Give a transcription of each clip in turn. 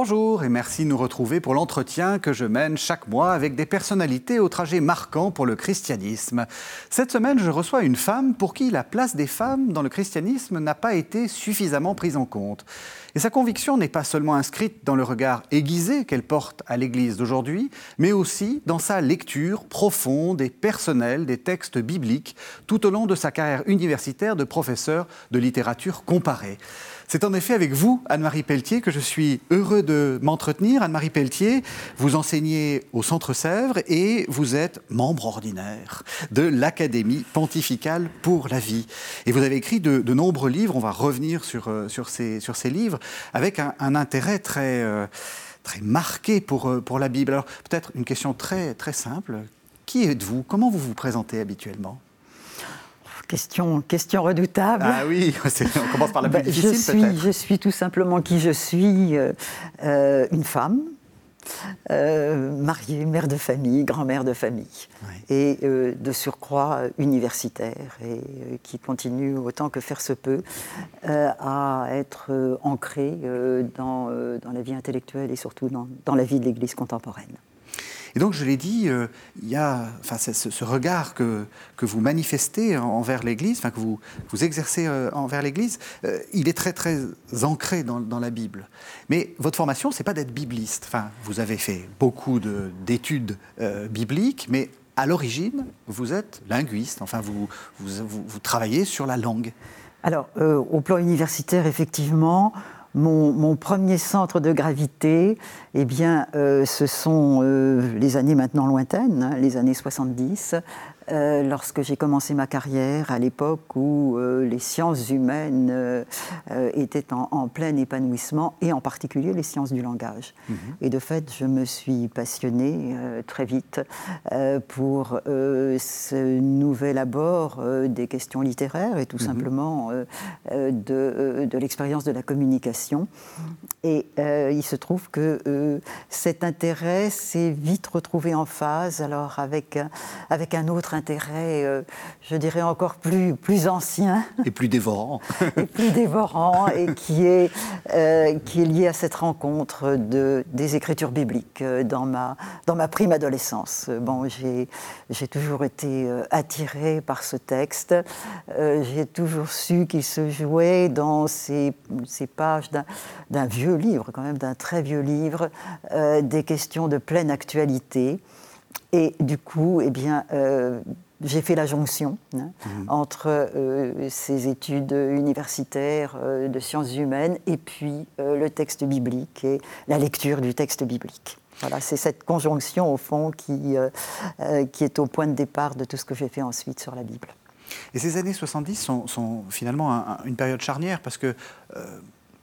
Bonjour et merci de nous retrouver pour l'entretien que je mène chaque mois avec des personnalités au trajet marquant pour le christianisme. Cette semaine, je reçois une femme pour qui la place des femmes dans le christianisme n'a pas été suffisamment prise en compte. Et sa conviction n'est pas seulement inscrite dans le regard aiguisé qu'elle porte à l'Église d'aujourd'hui, mais aussi dans sa lecture profonde et personnelle des textes bibliques tout au long de sa carrière universitaire de professeur de littérature comparée. C'est en effet avec vous, Anne-Marie Pelletier, que je suis heureux de m'entretenir. Anne-Marie Pelletier, vous enseignez au Centre Sèvres et vous êtes membre ordinaire de l'Académie pontificale pour la vie. Et vous avez écrit de, nombreux livres, on va revenir sur, euh, ces, livres, avec un, intérêt très, euh, marqué pour, euh, pour la Bible. Alors peut-être une question très simple. Qui êtes-vous? Comment vous vous présentez habituellement? Question, question redoutable. Ah oui, on commence par la plus bah, difficile je suis, je suis tout simplement qui je suis, euh, euh, une femme, euh, mariée, mère de famille, grand-mère de famille, et de surcroît universitaire, et qui continue autant que faire se peut à être ancrée dans, dans, la vie intellectuelle et surtout dans, dans la vie de l'Église contemporaine. Et donc, je l'ai dit, euh, il y a enfin, ce, regard que, que, vous manifestez envers l'Église, enfin, que vous, vous exercez euh, envers l'Église, euh, il est très, très ancré dans, la Bible. Mais votre formation, c'est pas d'être bibliste. Enfin, vous avez fait beaucoup d'études bibliques, mais à l'origine, vous êtes linguiste. Enfin, vous, vous travaillez sur la langue. Alors, au plan universitaire, effectivement, mon, premier centre de gravité, eh euh, ce sont euh, les années maintenant lointaines, hein, les années 70, euh, lorsque j'ai commencé ma carrière, à l'époque où euh, les sciences humaines euh, étaient en, plein épanouissement, et en particulier les sciences du langage. Mhm. Et de fait, je me suis passionnée très vite pour ce nouvel abord des questions littéraires et tout mhm. simplement de, de l'expérience de la communication. Et il se trouve que cet intérêt s'est vite retrouvé en phase alors avec, avec un autre intérêt, euh, je dirais encore plus, plus ancien. Et plus dévorant. et plus dévorant, et qui est, euh, qui est lié à cette rencontre de, des écritures bibliques euh, dans ma, dans ma prime adolescence. Bon, j'ai toujours été attirée par ce texte. j'ai toujours su qu'il se jouait dans ces, ces pages d'un vieux livre, quand même, d'un très vieux livre, des questions de pleine actualité. Et du coup, eh bien, euh, j'ai fait la jonction hein, mhm. entre euh, ces études universitaires euh, de sciences humaines et puis le texte biblique et la lecture du texte biblique. Voilà, c'est cette conjonction, au fond, qui, qui est au point de départ de tout ce que j'ai fait ensuite sur la Bible. Et ces années 70 sont, finalement une période charnière parce que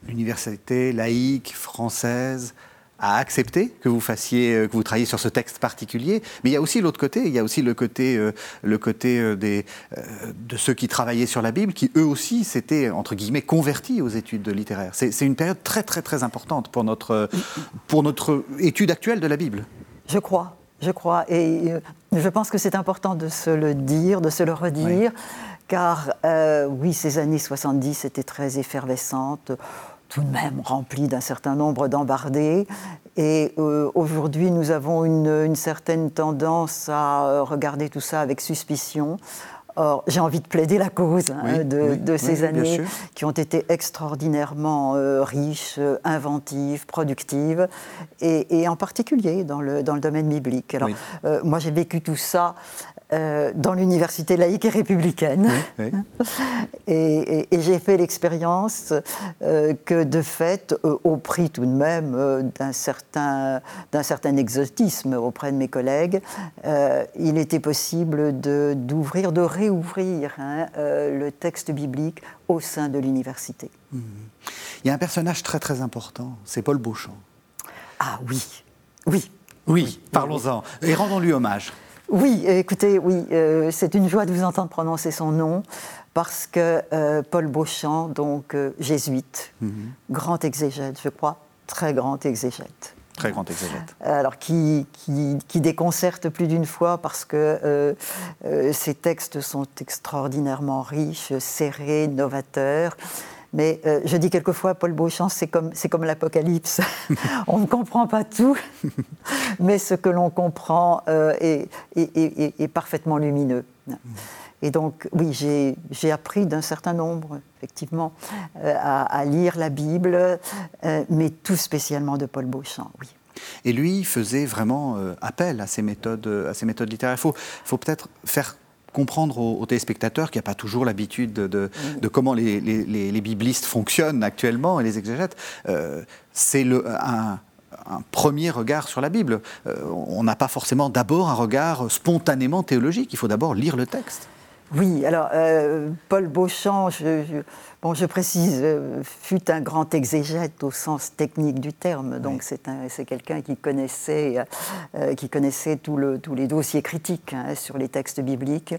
l'université laïque française, à accepter que vous fassiez, euh, que vous travailliez sur ce texte particulier. Mais il y a aussi l'autre côté, il y a aussi le côté, euh, le côté euh, des, de ceux qui travaillaient sur la Bible, qui eux aussi s'étaient, entre guillemets, convertis aux études littéraires. C'est une période très, très, très importante pour notre, pour notre étude actuelle de la Bible. Je crois, je crois. Et je pense que c'est important de se le dire, de se le redire, car oui, ces années 70 étaient très effervescentes tout de même rempli d'un certain nombre d'embardés. Et euh, aujourd'hui, nous avons une, certaine tendance à euh, regarder tout ça avec suspicion. Or, j'ai envie de plaider la cause hein, de, ces années qui ont été extraordinairement euh, riches, inventives, productives, et, en particulier dans le, dans le domaine biblique. Alors, moi, j'ai vécu tout ça euh, dans l'université laïque et républicaine. et, j'ai fait l'expérience euh, que, de fait, euh, au prix tout de même d'un certain, certain exotisme auprès de mes collègues, il était possible d'ouvrir, de, réouvrir hein, le texte biblique au sein de l'université. Mmh. Il y a un personnage très très important, c'est Paul Beauchamp. Ah oui, oui. Oui, parlons-en et rendons-lui hommage. Oui, écoutez, oui, euh, c'est une joie de vous entendre prononcer son nom parce que euh, Paul Beauchamp, donc euh, jésuite, mhm. grand exégète, je crois, très grand exégète. Très grand exégète. Alors, qui, qui, déconcerte plus d'une fois parce que ses textes sont extraordinairement riches, serrés, novateurs Mais euh, je dis quelquefois, Paul Beauchamp, c'est comme, c'est comme l'Apocalypse. on ne comprend pas tout, mais ce que l'on comprend euh, est, est, parfaitement lumineux. Et donc, oui, j'ai appris d'un certain nombre, effectivement, à, lire la Bible, mais tout spécialement de Paul Beauchamp, oui. Et lui faisait vraiment appel à ces méthodes, à ces méthodes littéraires. Il faut, faut peut-être faire comprendre aux, téléspectateurs qu'il n'y a pas toujours l'habitude de, comment les, biblistes fonctionnent actuellement et les exégètes. Euh, c'est un, un premier regard sur la Bible. Euh, on n'a pas forcément d'abord un regard spontanément théologique, il faut d'abord lire le texte. Oui, alors euh, Paul Beauchamp, je, bon, je précise, euh, fut un grand exégète au sens technique du terme. Donc c'est quelqu'un qui connaissait, euh, qui connaissait tout le, tous les dossiers critiques hein, sur les textes bibliques,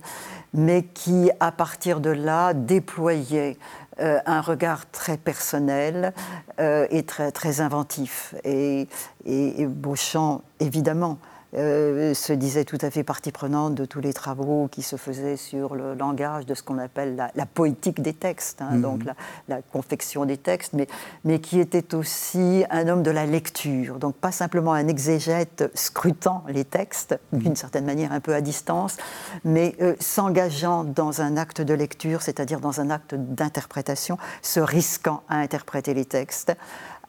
mais qui, à partir de là, déployait un regard très personnel et très, très inventif. Et, et Beauchamp, évidemment, euh, se disait tout à fait partie prenante de tous les travaux qui se faisaient sur le langage de ce qu'on appelle la, poétique des textes, hein, mhm. donc la, confection des textes, mais, mais qui était aussi un homme de la lecture, donc pas simplement un exégète scrutant les textes, mhm. d'une certaine manière un peu à distance, mais euh, s'engageant dans un acte de lecture, c'est-à-dire dans un acte d'interprétation, se risquant à interpréter les textes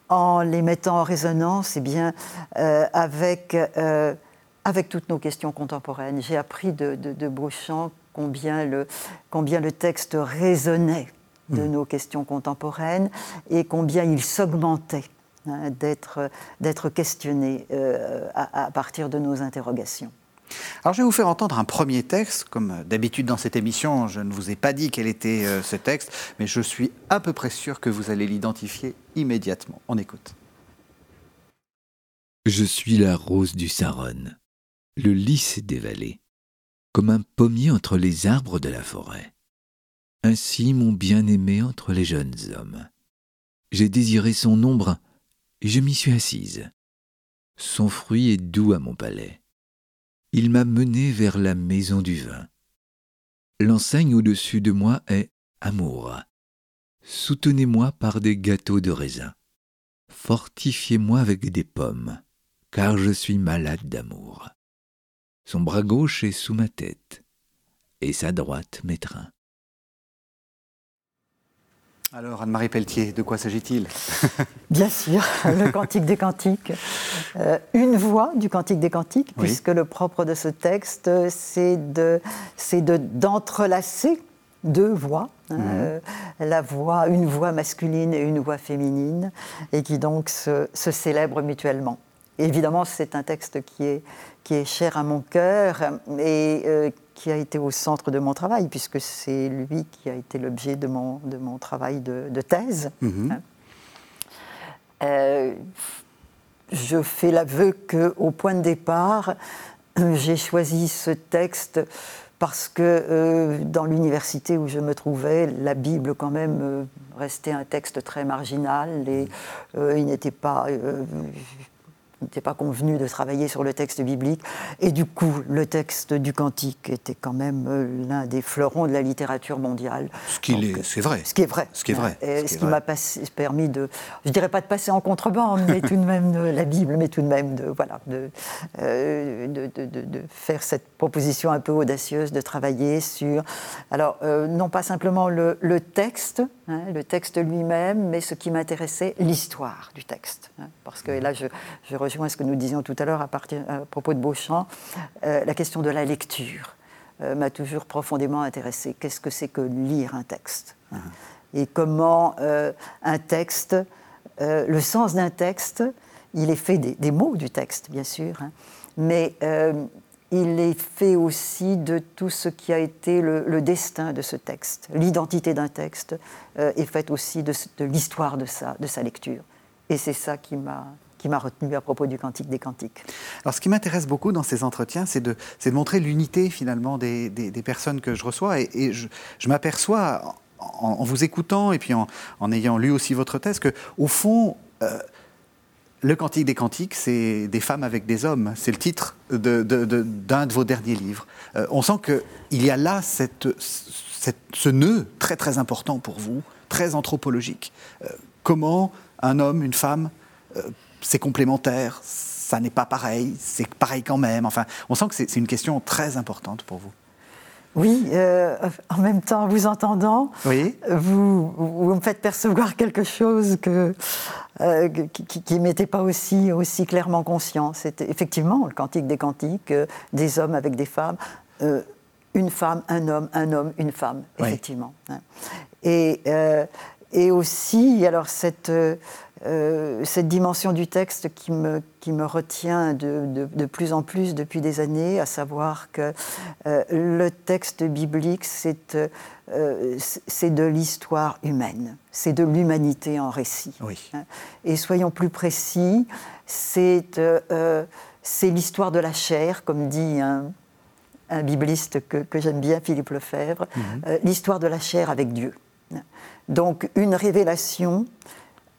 en les mettant en résonance eh bien, euh, avec avec toutes nos questions contemporaines. J'ai appris de, de, Beauchamp combien le, combien le texte résonnait de hmm. nos questions contemporaines et combien il s'augmentait hein, d'être questionné euh, à, partir de nos interrogations. Alors je vais vous faire entendre un premier texte. Comme d'habitude dans cette émission, je ne vous ai pas dit quel était euh, ce texte, mais je suis à peu près sûr que vous allez l'identifier immédiatement. On écoute. Je suis la rose du Saronne le lys des vallées, comme un pommier entre les arbres de la forêt. Ainsi mon bien-aimé entre les jeunes hommes. J'ai désiré son ombre, et je m'y suis assise. Son fruit est doux à mon palais. Il m'a mené vers la maison du vin. L'enseigne au-dessus de moi est amour. Soutenez-moi par des gâteaux de raisin. Fortifiez-moi avec des pommes, car je suis malade d'amour. Son bras gauche est sous ma tête, et sa droite m'étreint. Alors, Anne-Marie Pelletier, de quoi s'agit-il? Bien sûr, le Cantique des Cantiques. Euh, une voix du Cantique des Cantiques, puisque le propre de ce texte, c'est de, d'entrelacer deux voix, hein, mhm. euh, la voix, une voix masculine et une voix féminine, et qui donc se, se célèbrent mutuellement. évidemment, c'est un texte qui est, qui est cher à mon cœur et euh, qui a été au centre de mon travail, puisque c'est lui qui a été l'objet de mon, de mon travail de, thèse. Mhm. Hein. Euh, je fais l'aveu qu'au point de départ, j'ai choisi ce texte parce que euh, dans l'université où je me trouvais, la Bible quand même restait un texte très marginal et il n'était pas n'était pas convenu de travailler sur le texte biblique. Et du coup, le texte du Cantique était quand même euh, l'un des fleurons de la littérature mondiale. Ce qui est, c'est vrai. Ce qui est vrai. Ce qui est vrai. Et ce, qui m'a permis de, je dirais pas de passer en contrebande, mais tout de même de la Bible, mais tout de même de, voilà, de, euh, de, de, faire cette proposition un peu audacieuse de travailler sur, alors, euh, non pas simplement le, le texte, hein, le texte lui-même, mais ce qui m'intéressait, l'histoire du texte. Hein, parce que là, je, je rejoins ce que nous disions tout à l'heure à, propos de Beauchamp, euh, la question de la lecture euh, m'a toujours profondément intéressée. Qu'est-ce que c'est que lire un texte? Hein Et comment euh, un texte, le sens d'un texte, il est fait des, mots du texte, bien sûr, hein, mais il est fait aussi de tout ce qui a été le, destin de ce texte. L'identité d'un texte est faite aussi de, de l'histoire de sa, de sa lecture. Et c'est ça qui m'a qui m'a retenu à propos du Cantique des Cantiques. Alors, ce qui m'intéresse beaucoup dans ces entretiens, c'est de, montrer l'unité finalement des, personnes que je reçois. Et, je, m'aperçois, en, vous écoutant et puis en, ayant lu aussi votre thèse, que au fond, euh, Le Cantique des Cantiques, c'est des femmes avec des hommes. C'est le titre d'un de, vos derniers livres. Euh, on sent qu'il y a là ce nœud très très important pour vous, très anthropologique. Euh, comment un homme, une femme, c'est complémentaire, ça n'est pas pareil, c'est pareil quand même. Enfin, on sent que c'est une question très importante pour vous. Oui, euh, en même temps, vous entendant, oui. vous, vous, me faites percevoir quelque chose que, euh, qui ne m'était pas aussi, aussi clairement conscient. C'était effectivement le cantique des cantiques, euh, des hommes avec des femmes, une femme, un homme, un homme, une femme, effectivement. Hein. Et, et aussi, alors cette euh, cette dimension du texte qui me, qui me retient de, de, plus en plus depuis des années, à savoir que euh, le texte biblique, c'est euh, c'est de l'histoire humaine, c'est de l'humanité en récit. Oui. Et soyons plus précis, c'est l'histoire de la chair, comme dit un, un bibliste que, que j'aime bien, Philippe Lefebvre, mhm. l'histoire de la chair avec Dieu. Donc une révélation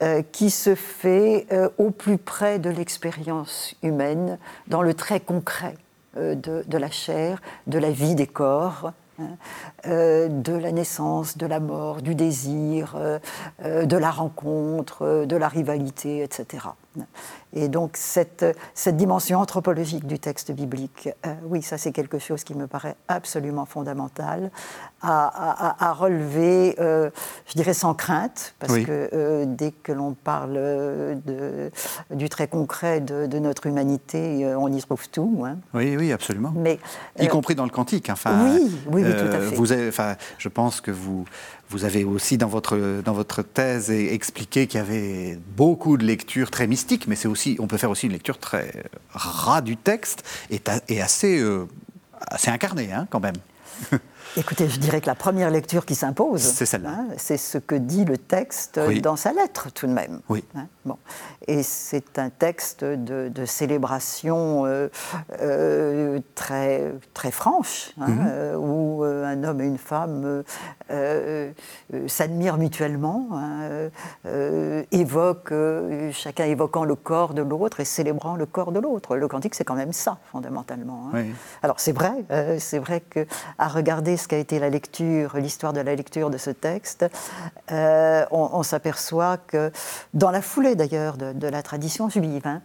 euh, qui se fait euh, au plus près de l'expérience humaine, dans le très concret euh, de, la chair, de la vie des corps, hein, de la naissance, de la mort, du désir, de la rencontre, de la rivalité, etc. Et donc cette, cette dimension anthropologique du texte biblique, euh, oui, ça c'est quelque chose qui me paraît absolument fondamental à, relever, euh, je dirais sans crainte, parce que euh, dès que l'on parle de, du très concret de, notre humanité, on y trouve tout. Hein. Oui, oui, absolument. Mais, y compris dans le cantique. Enfin, oui, oui, oui, tout à fait. Vous avez, enfin, je pense que vous vous avez aussi dans votre, dans votre thèse expliqué qu'il y avait beaucoup de lectures très mystiques, mais c'est aussi, on peut faire aussi une lecture très ras du texte et, et assez, euh, assez incarnée hein, quand même. Écoutez, je dirais que la première lecture qui s'impose, c'est celle-là. Hein, c'est ce que dit le texte dans sa lettre, tout de même. Oui. Hein, bon. Et c'est un texte de, célébration euh, euh, très, très franche, hein, mhm. euh, où un homme et une femme s'admirent mutuellement, évoquent, chacun évoquant le corps de l'autre et célébrant le corps de l'autre. Le cantique, c'est quand même ça, fondamentalement. Alors c'est vrai, c'est vrai qu'à regarder ce qu'a été la lecture, l'histoire de la lecture de ce texte, euh, on, s'aperçoit que, dans la foulée d'ailleurs de, la tradition juive, hein,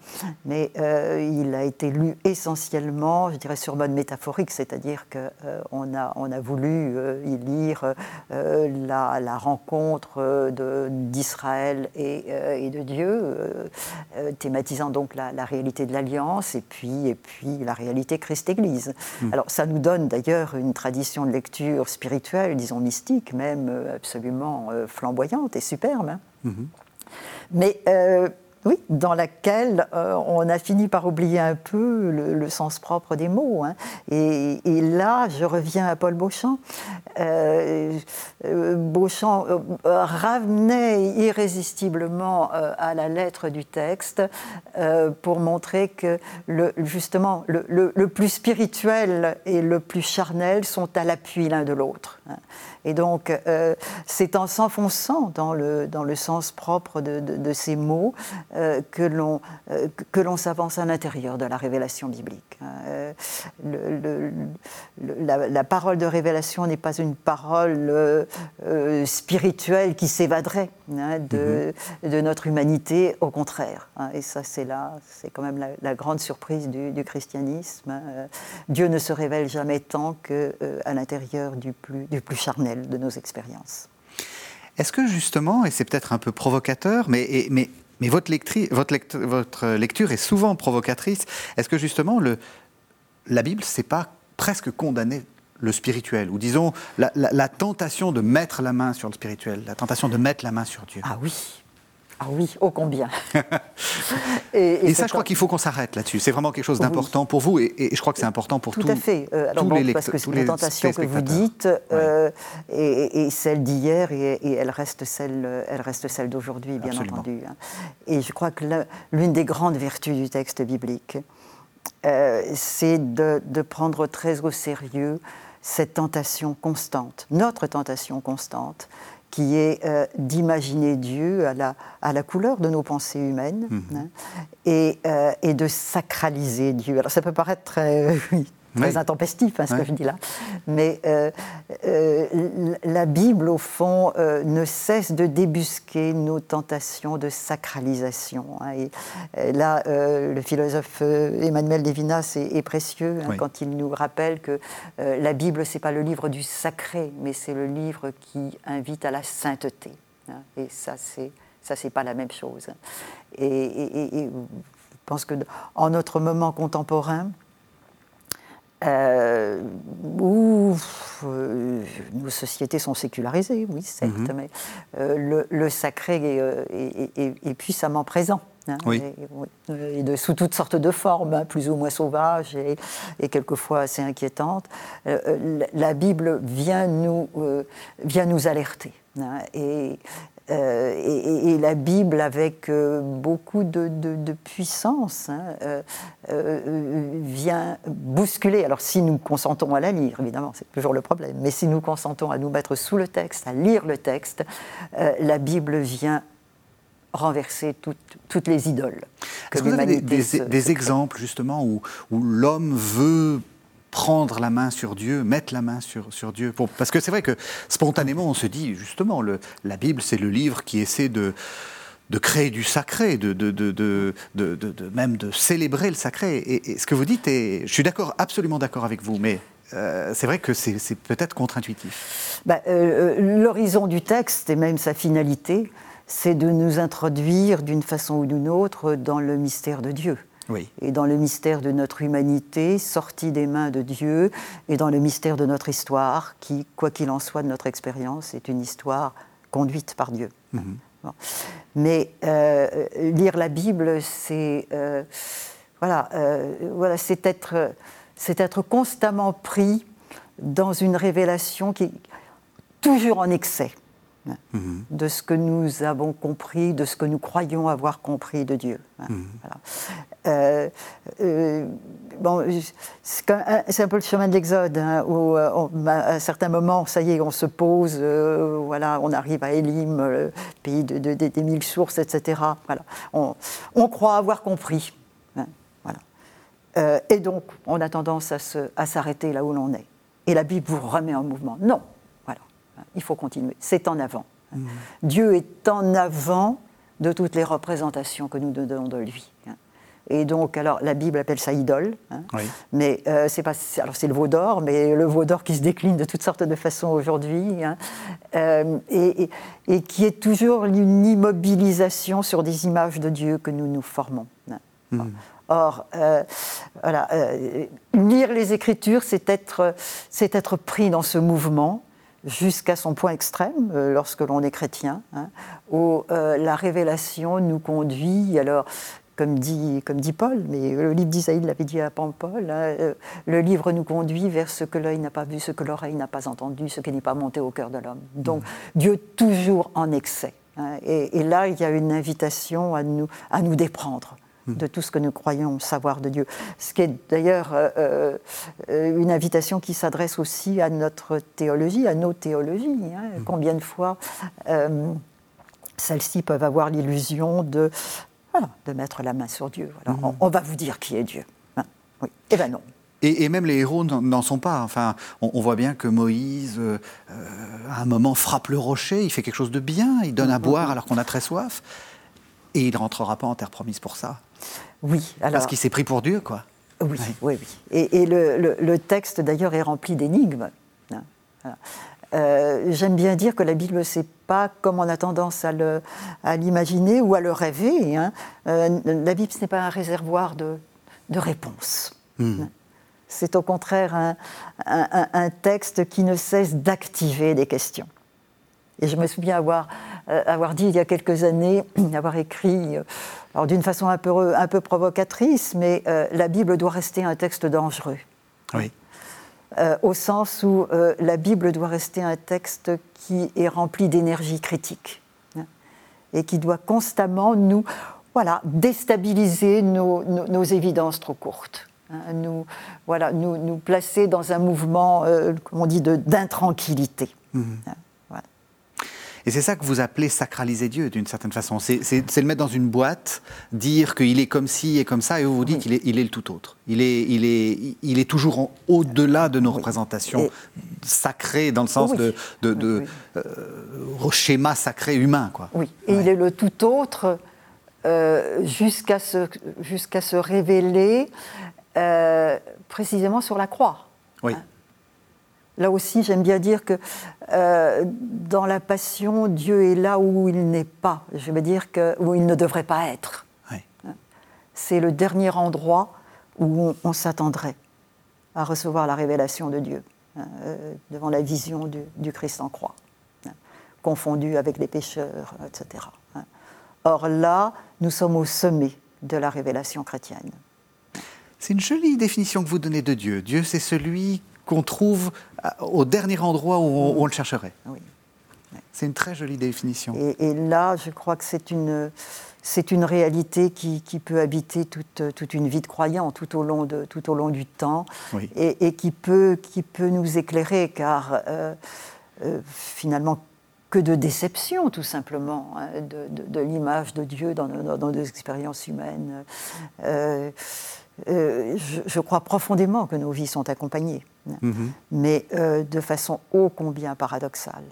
mais euh, il a été lu essentiellement, je dirais, sur mode métaphorique, c'est-à-dire qu'on euh, a, on a voulu y lire la, rencontre d'Israël et, de Dieu, thématisant donc la, réalité de l'alliance et puis, et puis la réalité Christ-Église. Hmm. Alors ça nous donne d'ailleurs une tradition de lecture spirituelle, disons mystique même, euh, absolument euh, flamboyante et superbe. Hein. Mm-hmm. Mais euh, oui, dans laquelle euh, on a fini par oublier un peu le, sens propre des mots. Hein. Et, là, je reviens à Paul Beauchamp. Euh, euh, Beauchamp ramenait irrésistiblement à la lettre du texte pour montrer que justement le, le, plus spirituel et le plus charnel sont à l'appui l'un de l'autre. Hein. Et donc, euh, c'est en s'enfonçant dans le, dans le sens propre de, de, ces mots euh, que l'on euh, que l'on s'avance à l'intérieur de la révélation biblique. Hein. Le, la, parole de révélation n'est pas une parole spirituelle qui s'évaderait hein, de, mm-hmm. de, notre humanité, au contraire. Hein. Et ça, c'est là, c'est quand même la, grande surprise du, du christianisme. Dieu ne se révèle jamais tant qu'à l'intérieur du plus, du plus charnel de nos expériences. Est-ce que justement, et c'est peut-être un peu provocateur, mais, mais, mais votre, lecture, votre, votre lecture est souvent provocatrice, est-ce que justement le, la Bible, c'est pas presque condamner le spirituel, ou disons la, la, tentation de mettre la main sur le spirituel, la tentation de mettre la main sur Dieu? Ah oui, ah oui, ô combien. et, ça, je crois qu'il faut qu'on s'arrête là-dessus. C'est vraiment quelque chose d'important pour vous, et, je crois que c'est important pour tout. Tout à fait. Euh, alors bon, parce que la tentation que vous dites euh, est, celle d'hier, et, elle reste celle, elle reste celle d'aujourd'hui, bien entendu. Hein. Et je crois que l'une des grandes vertus du texte biblique, euh, c'est de, de, prendre très au sérieux cette tentation constante, notre tentation constante, qui est euh, d'imaginer Dieu à la, à la couleur de nos pensées humaines mhm. hein, et, euh, et, de sacraliser Dieu. Alors ça peut paraître très, très intempestif, hein, ce que je dis là. Mais euh, euh, la Bible, au fond, euh, ne cesse de débusquer nos tentations de sacralisation. Hein. et, là, le philosophe Emmanuel Levinas est, précieux hein, quand il nous rappelle que la Bible, c'est pas le livre du sacré, mais c'est le livre qui invite à la sainteté. et ça, c'est ça, c'est pas la même chose. Et, et, je pense que en notre moment contemporain, euh, où euh, nos sociétés sont sécularisées, oui, certes, mhm. mais euh, le, sacré est, puissamment présent. Hein, et, de, sous toutes sortes de formes, hein, plus ou moins sauvages et, quelquefois assez inquiétantes. la Bible vient nous, vient nous alerter. Hein, et, euh, et, la Bible, avec euh, beaucoup de, puissance, hein, euh, vient bousculer. Alors si nous consentons à la lire, évidemment, c'est toujours le problème, mais si nous consentons à nous mettre sous le texte, à lire le texte, la Bible vient renverser toutes, les idoles. Est-ce que vous avez des, exemples justement où, où l'homme veut prendre la main sur Dieu, mettre la main sur, sur Dieu. parce que c'est vrai que spontanément, on se dit, justement, le, la Bible, c'est le livre qui essaie de, de créer du sacré, de, de, de, même de célébrer le sacré. Et, ce que vous dites, je suis d'accord, absolument d'accord avec vous, mais euh, c'est vrai que c'est peut-être contre-intuitif. Bah, euh, euh, l'horizon du texte et même sa finalité, c'est de nous introduire d'une façon ou d'une autre dans le mystère de Dieu et dans le mystère de notre humanité, sortie des mains de Dieu, et dans le mystère de notre histoire, qui, quoi qu'il en soit de notre expérience, est une histoire conduite par Dieu. Mhm. Mais euh, lire la Bible, c'est euh, voilà, euh, voilà, c'est être, c'est être constamment pris dans une révélation qui est toujours en excès. Mhm. de ce que nous avons compris, de ce que nous croyons avoir compris de Dieu. Hein, mhm. euh, euh, bon, c'est un, peu le chemin de l'Exode, hein, où euh, à un certain moment, ça y est, on se pose, voilà, on arrive à Élim, le pays de, des mille sources, etc. Voilà. On, on croit avoir compris. Hein, voilà. et donc, on a tendance à s'arrêter là où l'on est. Et la Bible vous remet en mouvement. Non, il faut continuer. C'est en avant. Mmh. Dieu est en avant de toutes les représentations que nous donnons de lui. Hein. Et donc, alors, la Bible appelle ça idole, hein. mais euh, c'est pas, alors c'est le veau d'or, mais le veau d'or qui se décline de toutes sortes de façons aujourd'hui, hein. euh, et, qui est toujours une immobilisation sur des images de Dieu que nous nous formons. Mmh. Or, euh, voilà, lire les Écritures, c'est être, c'est être pris dans ce mouvement, jusqu'à son point extrême, euh, lorsque l'on est chrétien, hein, où euh, la révélation nous conduit, alors, comme dit, comme dit Paul, mais le livre d'Isaïe l'avait dit à Paul, hein, euh, le livre nous conduit vers ce que l'œil n'a pas vu, ce que l'oreille n'a pas entendu, ce qui n'est pas monté au cœur de l'homme. Donc, mmh. Dieu toujours en excès. Hein, et, et, là, il y a une invitation à nous, à nous déprendre. De tout ce que nous croyons savoir de Dieu. Ce qui est d'ailleurs euh, euh, une invitation qui s'adresse aussi à notre théologie, à nos théologies. Hein. Hmm. Combien de fois euh, celles-ci peuvent avoir l'illusion de, de mettre la main sur Dieu. Hmm. on, va vous dire qui est Dieu. Hein. oui. Eh bien non. Et, même les héros n'en sont pas. Enfin, on, voit bien que Moïse, à un moment, frappe le rocher, il fait quelque chose de bien, il donne à boire alors qu'on a très soif, et il ne rentrera pas en terre promise pour ça. Oui, alors. Parce qu'il s'est pris pour Dieu, quoi. Oui, oui, oui. Et, le, texte, d'ailleurs, est rempli d'énigmes. Hein, euh, j'aime bien dire que la Bible, c'est pas comme on a tendance à l'imaginer ou à le rêver. Hein. Euh, la Bible, ce n'est pas un réservoir de, réponses. Hmm. Hein. C'est au contraire un, un, texte qui ne cesse d'activer des questions. Et je me souviens avoir, euh, avoir dit il y a quelques années, avoir écrit alors d'une façon un peu, un peu provocatrice, mais euh, la Bible doit rester un texte dangereux. Oui. Euh, au sens où euh, la Bible doit rester un texte qui est rempli d'énergie critique hein, et qui doit constamment nous voilà, déstabiliser nos, nos, évidences trop courtes. hein, nous, voilà, nous, nous placer dans un mouvement, euh, comme on dit, d'intranquillité. Mhm. Hein, et c'est ça que vous appelez sacraliser Dieu, d'une certaine façon. C'est le mettre dans une boîte, dire qu'il est comme ci et comme ça, et vous vous dites qu'il est, il est le tout autre. Il est, il est, il est toujours au-delà de nos représentations sacrées, dans le sens de, de, de euh, schéma sacré humain. Quoi. Oui, et il est le tout autre euh, jusqu'à se, jusqu'à se révéler euh, précisément sur la croix. Oui. Hein. Là aussi, j'aime bien dire que euh, dans la passion, Dieu est là où il n'est pas. Je veux dire que, où il ne devrait pas être. C'est le dernier endroit où on, s'attendrait à recevoir la révélation de Dieu, hein, euh, devant la vision du, Christ en croix, hein, confondu avec les pécheurs, etc. Hein. Or là, nous sommes au sommet de la révélation chrétienne. C'est une jolie définition que vous donnez de Dieu. Dieu, c'est celui qu'on trouve euh, au dernier endroit où on, le chercherait. Oui. C'est une très jolie définition. Et, là, je crois que c'est une, c'est une réalité qui, peut habiter toute, toute, une vie de croyant tout au long, de, tout au long du temps et, qui, peut, qui peut nous éclairer, car euh, euh, finalement, que de déception, tout simplement, hein, de, l'image de Dieu dans, nos expériences humaines. Euh, je, crois profondément que nos vies sont accompagnées, mhm. mais euh, de façon ô combien paradoxale.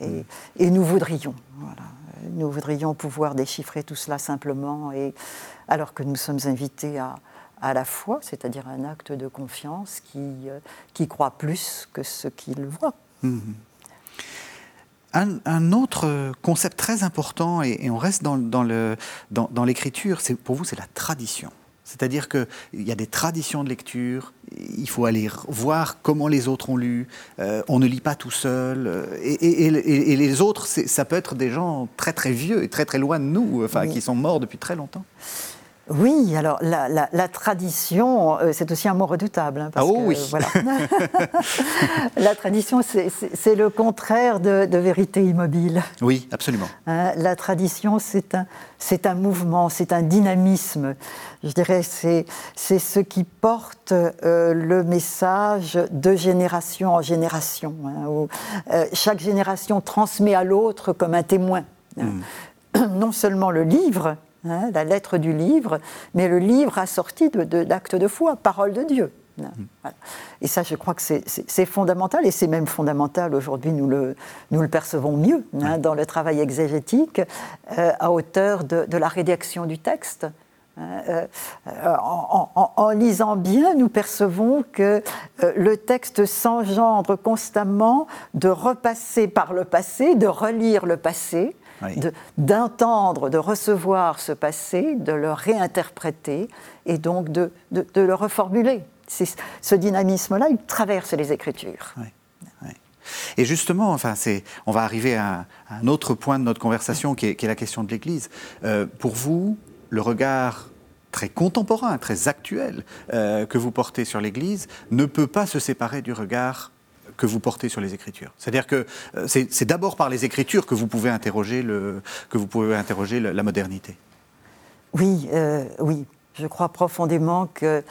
Et, mhm. et nous voudrions, voilà, nous voudrions pouvoir déchiffrer tout cela simplement, et, alors que nous sommes invités à, à la foi, c'est-à-dire un acte de confiance qui, euh, qui croit plus que ce qu'il voit. Mhm. Un, autre concept très important, et, on reste dans, dans l'écriture, dans, pour vous, c'est la tradition. C'est-à-dire qu'il y a des traditions de lecture, il faut aller voir comment les autres ont lu, euh, on ne lit pas tout seul, euh, et, les autres, ça peut être des gens très très vieux et très très loin de nous, enfin, qui sont morts depuis très longtemps. Oui, alors la, tradition, euh, c'est aussi un mot redoutable. Hein, ah oui. Voilà. la tradition, c'est le contraire de, vérité immobile. Oui, absolument. Hein, la tradition, c'est un, un mouvement, c'est un dynamisme. Je dirais, c'est ce qui porte euh, le message de génération en génération. Hein, où, euh, chaque génération transmet à l'autre comme un témoin. Hmm. Non seulement le livre, Hein, la lettre du livre, mais le livre assorti d'actes de, de, foi, parole de Dieu. Hein, mm. Et ça, je crois que c'est fondamental, et c'est même fondamental aujourd'hui, nous le, nous le percevons mieux hein, dans le travail exégétique, euh, à hauteur de, la rédaction du texte. Euh, euh, en, lisant bien, nous percevons que le texte s'engendre constamment de repasser par le passé, de relire le passé, d'entendre, de, recevoir ce passé, de le réinterpréter et donc de, le reformuler. Ce dynamisme-là, il traverse les Écritures. Et justement, enfin, on va arriver à, un autre point de notre conversation qui est, la question de l'Église. Euh, pour vous, le regard très contemporain, très actuel euh, que vous portez sur l'Église ne peut pas se séparer du regard que vous portez sur les Écritures. C'est-à-dire que euh, c'est d'abord par les Écritures que vous pouvez interroger, le, que vous pouvez interroger la modernité. Oui, euh, oui. Je crois profondément que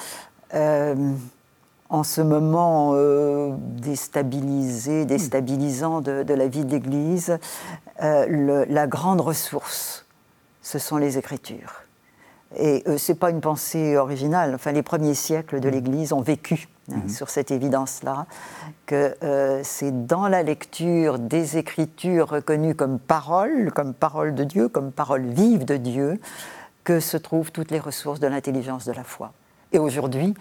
euh, en ce moment déstabilisé, déstabilisant de, la vie de l'Église, la grande ressource, ce sont les Écritures. Et ce n'est pas une pensée originale. Enfin, les premiers siècles de l'Église ont vécu Hein, mhm. sur cette évidence-là, que euh, c'est dans la lecture des Écritures reconnues comme paroles, comme paroles de Dieu, comme paroles vives de Dieu, que se trouvent toutes les ressources de l'intelligence de la foi. Et aujourd'hui,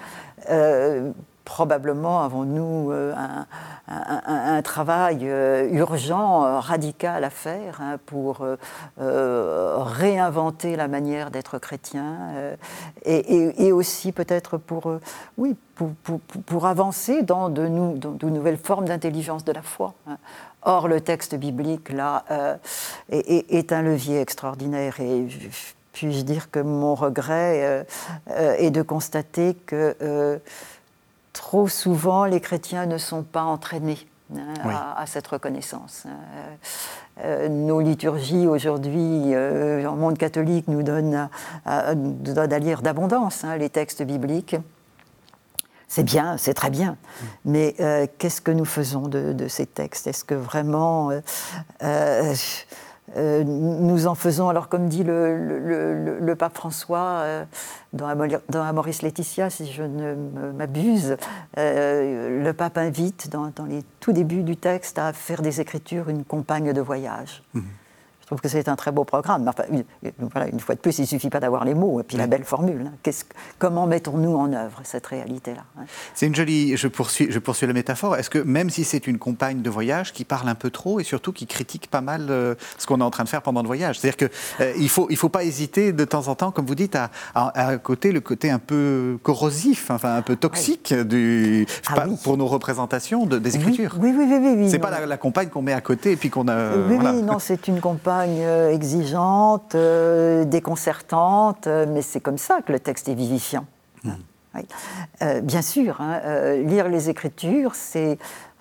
euh, probablement avons-nous euh, un, travail euh, urgent, euh, radical à faire hein, pour réinventer la manière d'être chrétien et, aussi peut-être pour, oui, pour, avancer dans de, nouvelles formes d'intelligence de la foi. Hein. Or, le texte biblique, là, est, un levier extraordinaire et puis-je dire que mon regret est de constater que trop souvent, les chrétiens ne sont pas entraînés hein, à, cette reconnaissance. Hein. Euh, nos liturgies aujourd'hui, euh, en monde catholique, nous donnent à, lire d'abondance hein, les textes bibliques. c'est bien, c'est très bien. Mais euh, qu'est-ce que nous faisons de, ces textes? Est-ce que vraiment euh, euh, nous en faisons, alors comme dit le, pape François dans, Amoris Laetitia, si je ne m'abuse, le pape invite dans, les tout débuts du texte à faire des Écritures une compagne de voyage. Mmh trouve que c'est un très beau programme. Enfin, une, voilà, une fois de plus, il ne suffit pas d'avoir les mots et puis la belle formule. Hein. comment mettons-nous en œuvre cette réalité-là hein? C'est une jolie. Je poursuis, je poursuis la métaphore. Est-ce que même si c'est une compagne de voyage qui parle un peu trop et surtout qui critique pas mal euh, ce qu'on est en train de faire pendant le voyage, c'est-à-dire qu'il euh, il faut il faut pas hésiter de temps en temps, comme vous dites, à, à, côté le côté un peu corrosif, enfin un peu toxique du ah pour nos représentations de, des écritures. Oui, oui, oui, oui. oui c'est pas la, compagne qu'on met à côté et puis qu'on a. oui, oui, non, c'est une compagne euh, exigeante, euh, déconcertante, euh, mais c'est comme ça que le texte est vivifiant. Mmh. bien sûr, hein, lire les Écritures, c'est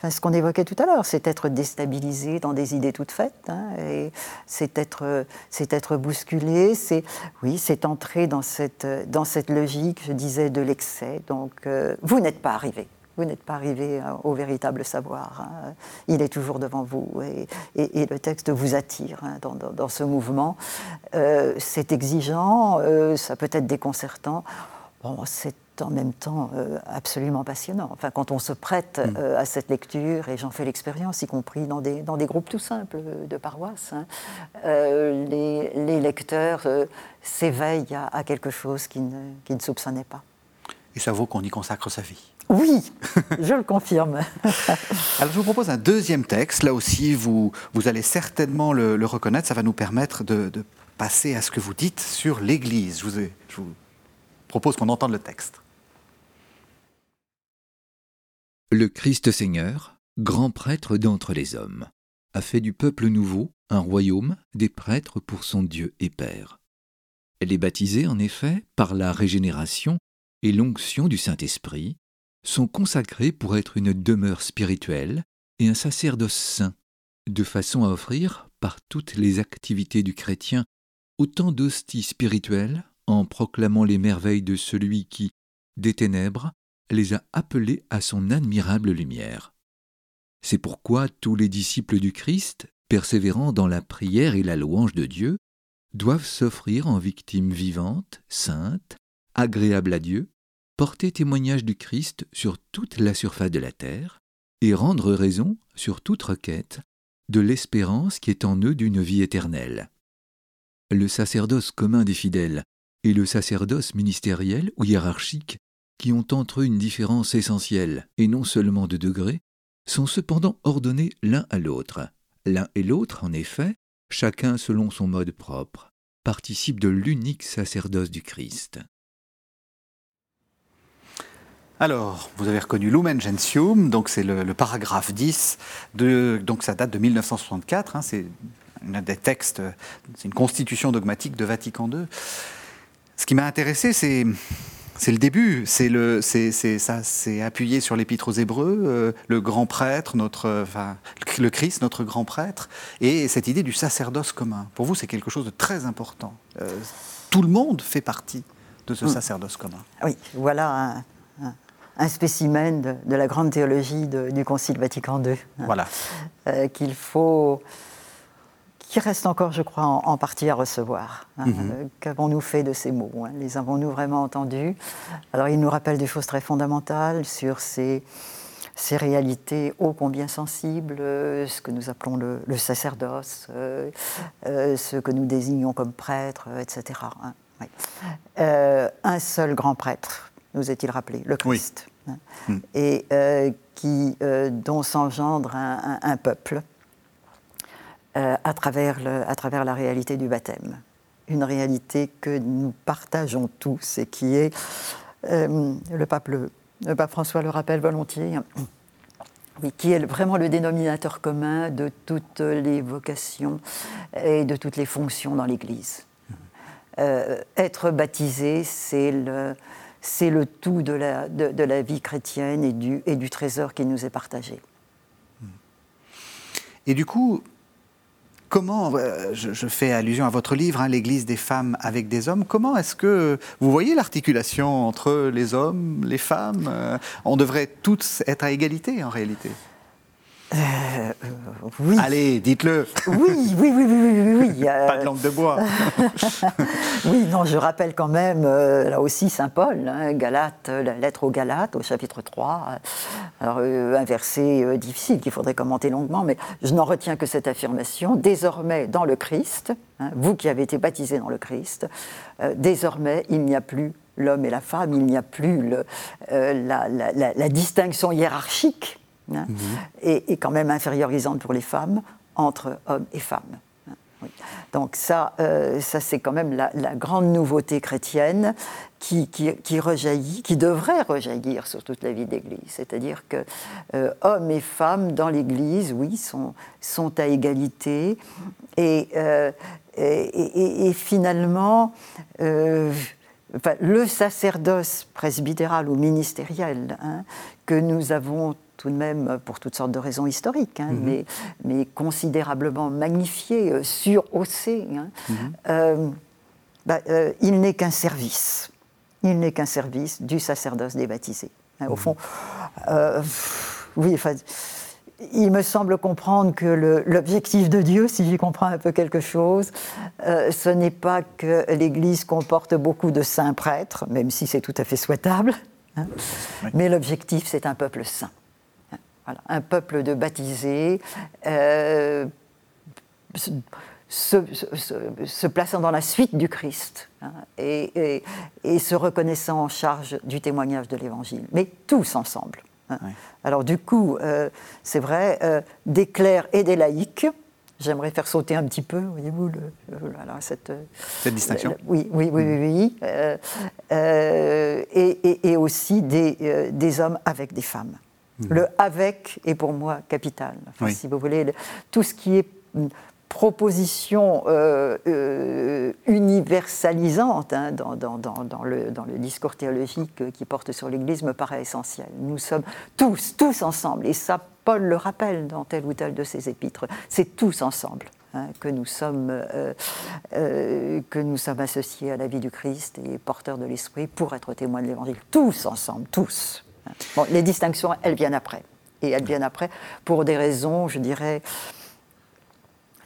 ce qu'on évoquait tout à l'heure, c'est être déstabilisé dans des idées toutes faites, hein, et c'est être, c'est être bousculé, c'est oui, c'est entrer dans cette, dans cette logique, je disais, de l'excès. Donc, vous n'êtes pas arrivé vous n'êtes pas arrivé euh, au véritable savoir. Hein. Il est toujours devant vous et, le texte vous attire hein, dans, ce mouvement. Euh, c'est exigeant, euh, ça peut être déconcertant. Bon, c'est en même temps absolument passionnant. Enfin, quand on se prête mm. à cette lecture, et j'en fais l'expérience, y compris dans des, dans des groupes tout simples de paroisse, hein, les, les, lecteurs s'éveillent à, quelque chose qu'ils ne, qu ne soupçonnaient pas. Et ça vaut qu'on y consacre sa vie. Oui, je le confirme. Alors je vous propose un deuxième texte. Là aussi, vous, vous allez certainement le, reconnaître. Ça va nous permettre de, passer à ce que vous dites sur l'Église. Je vous, je vous propose qu'on entende le texte. Le Christ Seigneur, grand prêtre d'entre les hommes, a fait du peuple nouveau un royaume des prêtres pour son Dieu et Père. Elle est baptisée en effet par la régénération et l'onction du Saint-Esprit, sont consacrés pour être une demeure spirituelle et un sacerdoce saint, de façon à offrir, par toutes les activités du chrétien, autant d'hosties spirituelles en proclamant les merveilles de celui qui, des ténèbres, les a appelés à son admirable lumière. C'est pourquoi tous les disciples du Christ, persévérant dans la prière et la louange de Dieu, doivent s'offrir en victime vivante, sainte, agréable à Dieu, porter témoignage du Christ sur toute la surface de la terre et rendre raison sur toute requête de l'espérance qui est en eux d'une vie éternelle. Le sacerdoce commun des fidèles et le sacerdoce ministériel ou hiérarchique, qui ont entre eux une différence essentielle et non seulement de degré, sont cependant ordonnés l'un à l'autre. L'un et l'autre, en effet, chacun selon son mode propre, participent de l'unique sacerdoce du Christ. Alors, vous avez reconnu Lumen Gentium, donc c'est le, paragraphe 10, de, donc ça date de 1964, hein, c'est un des textes, c'est une constitution dogmatique de Vatican II. Ce qui m'a intéressé, c'est c'est le début, c'est le, c'est, ça, c'est appuyé sur l'épître aux Hébreux, euh, le grand prêtre, notre, enfin, le Christ, notre grand prêtre, et cette idée du sacerdoce commun. Pour vous, c'est quelque chose de très important. Euh, tout le monde fait partie de ce mm. sacerdoce commun. Oui, voilà un spécimen de, la grande théologie du Concile Vatican II. Hein. Voilà. Euh, qu'il faut. qui reste encore, je crois, en, partie à recevoir. Hein. Mhm. Euh, qu'avons-nous fait de ces mots hein? Les avons-nous vraiment entendus? Alors, il nous rappelle des choses très fondamentales sur ces ces réalités ô combien sensibles, euh, ce que nous appelons le, sacerdoce, ce que nous désignons comme prêtre, etc. un seul grand prêtre, nous est-il rappelé, le Christ, hmm. et euh, qui, euh, dont s'engendre un, peuple euh, à, travers le, à travers la réalité du baptême. Une réalité que nous partageons tous et qui est, le, pape, le, pape François le rappelle volontiers, hein, oui, qui est vraiment le dénominateur commun de toutes les vocations et de toutes les fonctions dans l'Église. Hmm. être baptisé, c'est le, c'est le tout de la, de, la, vie chrétienne et du, et du trésor qui nous est partagé. Et du coup, comment, euh, je, fais allusion à votre livre, hein, l'Église des femmes avec des hommes, comment est-ce que vous voyez l'articulation entre les hommes, les femmes euh, On devrait tous être à égalité en réalité? Euh, oui. Allez, dites-le. Oui, oui, oui, oui, oui. oui, Pas de langue de bois. oui, non, je rappelle quand même, euh, là aussi, Saint Paul, hein, Galate, la lettre aux Galates, au chapitre 3. Alors, euh, un verset difficile qu'il faudrait commenter longuement, mais je n'en retiens que cette affirmation. Désormais, dans le Christ, hein, vous qui avez été baptisés dans le Christ, désormais, il n'y a plus l'homme et la femme, il n'y a plus le, la, la distinction hiérarchique Hein, mhm. et, quand même infériorisante pour les femmes entre hommes et femmes. Hein, Donc ça, euh, ça c'est quand même la, grande nouveauté chrétienne qui, qui, rejaillit, qui devrait rejaillir sur toute la vie d'Église. C'est-à-dire que euh, hommes et femmes dans l'Église, oui, sont, sont à égalité. Et, euh, et, finalement, le sacerdoce presbytéral ou ministériel hein, que nous avons tout de même pour toutes sortes de raisons historiques, hein, mhm. mais, mais, considérablement magnifié, euh, surhaussé. Hein. Mhm. Euh, bah, euh, il n'est qu'un service. Il n'est qu'un service du sacerdoce des baptisés. Hein, au mhm. fond, oui, enfin, il me semble comprendre que l'objectif de Dieu, si j'y comprends un peu quelque chose, ce n'est pas que l'Église comporte beaucoup de saints prêtres, même si c'est tout à fait souhaitable, mais l'objectif, c'est un peuple saint un peuple de baptisés, euh, se, plaçant dans la suite du Christ hein, et, se reconnaissant en charge du témoignage de l'Évangile, mais tous ensemble. Hein. Alors du coup, euh, c'est vrai, euh, des clercs et des laïcs, J'aimerais faire sauter un petit peu, voyez-vous, cette, cette, distinction. oui, oui, oui, oui. et, aussi des, des hommes avec des femmes. Mhm. Le avec est pour moi capital. Si vous voulez, tout ce qui est proposition euh, euh, universalisante hein, dans, le, dans, le, discours théologique qui porte sur l'Église me paraît essentiel. Nous sommes tous, tous ensemble, et ça, Paul le rappelle dans tel ou tel de ses épîtres, c'est tous ensemble. Hein, que, nous sommes, euh, que nous sommes associés à la vie du Christ et porteurs de l'Esprit pour être témoins de l'Évangile. Tous ensemble, tous les distinctions, elles viennent après. Et elles viennent après pour des raisons, je dirais,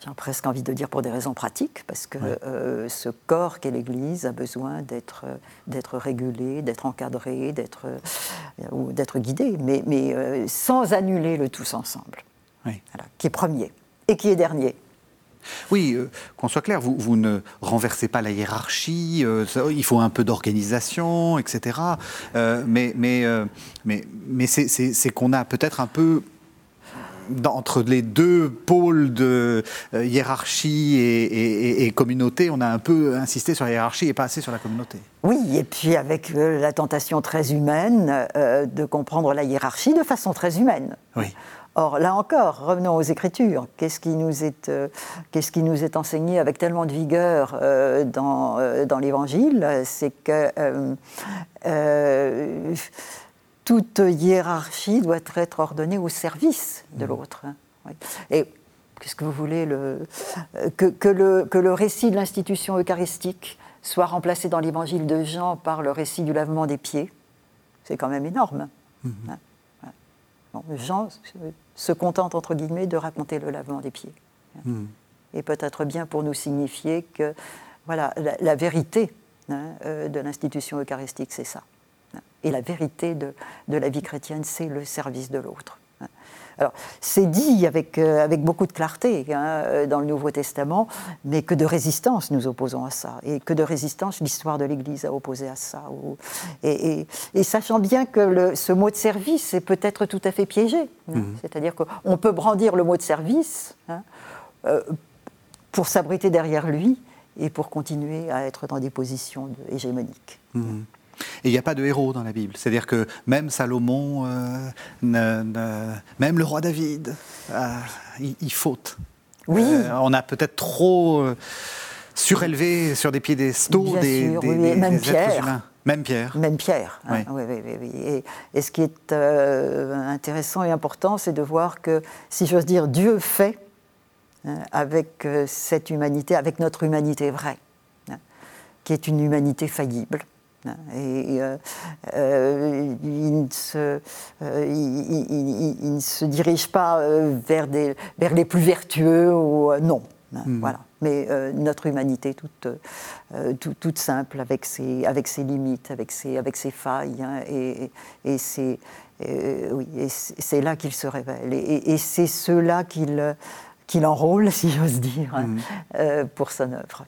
j'ai presque envie de dire pour des raisons pratiques, parce que euh, ce corps qu'est l'Église a besoin d'être d'être régulé, d'être encadré, d'être ou d'être guidé, mais, mais euh, sans annuler le tous ensemble, qui est premier et qui est dernier. Oui, euh, qu'on soit clair, vous, ne renversez pas la hiérarchie, euh, il faut un peu d'organisation, etc. Euh, mais mais, mais, mais c'est qu'on a peut-être un peu entre les deux pôles de hiérarchie et, communauté, on a un peu insisté sur la hiérarchie et pas assez sur la communauté. Oui, et puis avec la tentation très humaine de comprendre la hiérarchie de façon très humaine. Oui. Or, là encore, revenons aux Écritures. Qu'est-ce qui nous est, euh, qu'est-ce qui nous est enseigné avec tellement de vigueur euh, dans, euh, dans l'Évangile? C'est que toute hiérarchie doit être ordonnée au service de mmh. l'autre. Et qu'est-ce que vous voulez le, que, que, le, que le récit de l'institution eucharistique soit remplacé dans l'Évangile de Jean par le récit du lavement des pieds? C'est quand même énorme. Mmh. Hein. Jean se contente, entre guillemets, de raconter le lavement des pieds. Hmm. Et peut-être bien pour nous signifier que voilà, la, vérité hein, euh, de l'institution eucharistique, c'est ça. Et la vérité de, de la vie chrétienne, c'est le service de l'autre. Alors, c'est dit avec, euh, avec beaucoup de clarté hein, euh, dans le Nouveau Testament, mais que de résistance nous opposons à ça, et que de résistance l'histoire de l'Église a opposé à ça. Et, sachant bien que ce mot de service est peut-être tout à fait piégé, hein. mhm. c'est-à-dire qu'on peut brandir le mot de service hein, euh, pour s'abriter derrière lui et pour continuer à être dans des positions hégémoniques. Mhm. Et il n'y a pas de héros dans la Bible. C'est-à-dire que même Salomon, euh, même le roi David, euh, il, faute. Oui. Euh, on a peut-être trop surélevé sur des piédestaux des, des, des, même des êtres humains. Même Pierre. Même Pierre. Hein. Oui. oui, oui, et, ce qui est intéressant et important, c'est de voir que, si j'ose dire, Dieu fait avec cette humanité, avec notre humanité vraie, hein, qui est une humanité faillible. Et il, ne se, il, ne se, dirige pas vers, des, vers les plus vertueux ou non. Hmm. Voilà. Mais notre humanité toute, toute, simple, avec ses, avec ses limites, avec ses, avec ses failles, et, et, c'est, oui, là qu'il se révèle. Et, c'est cela qu'il qu'il enrôle, si j'ose dire, hmm. pour son œuvre.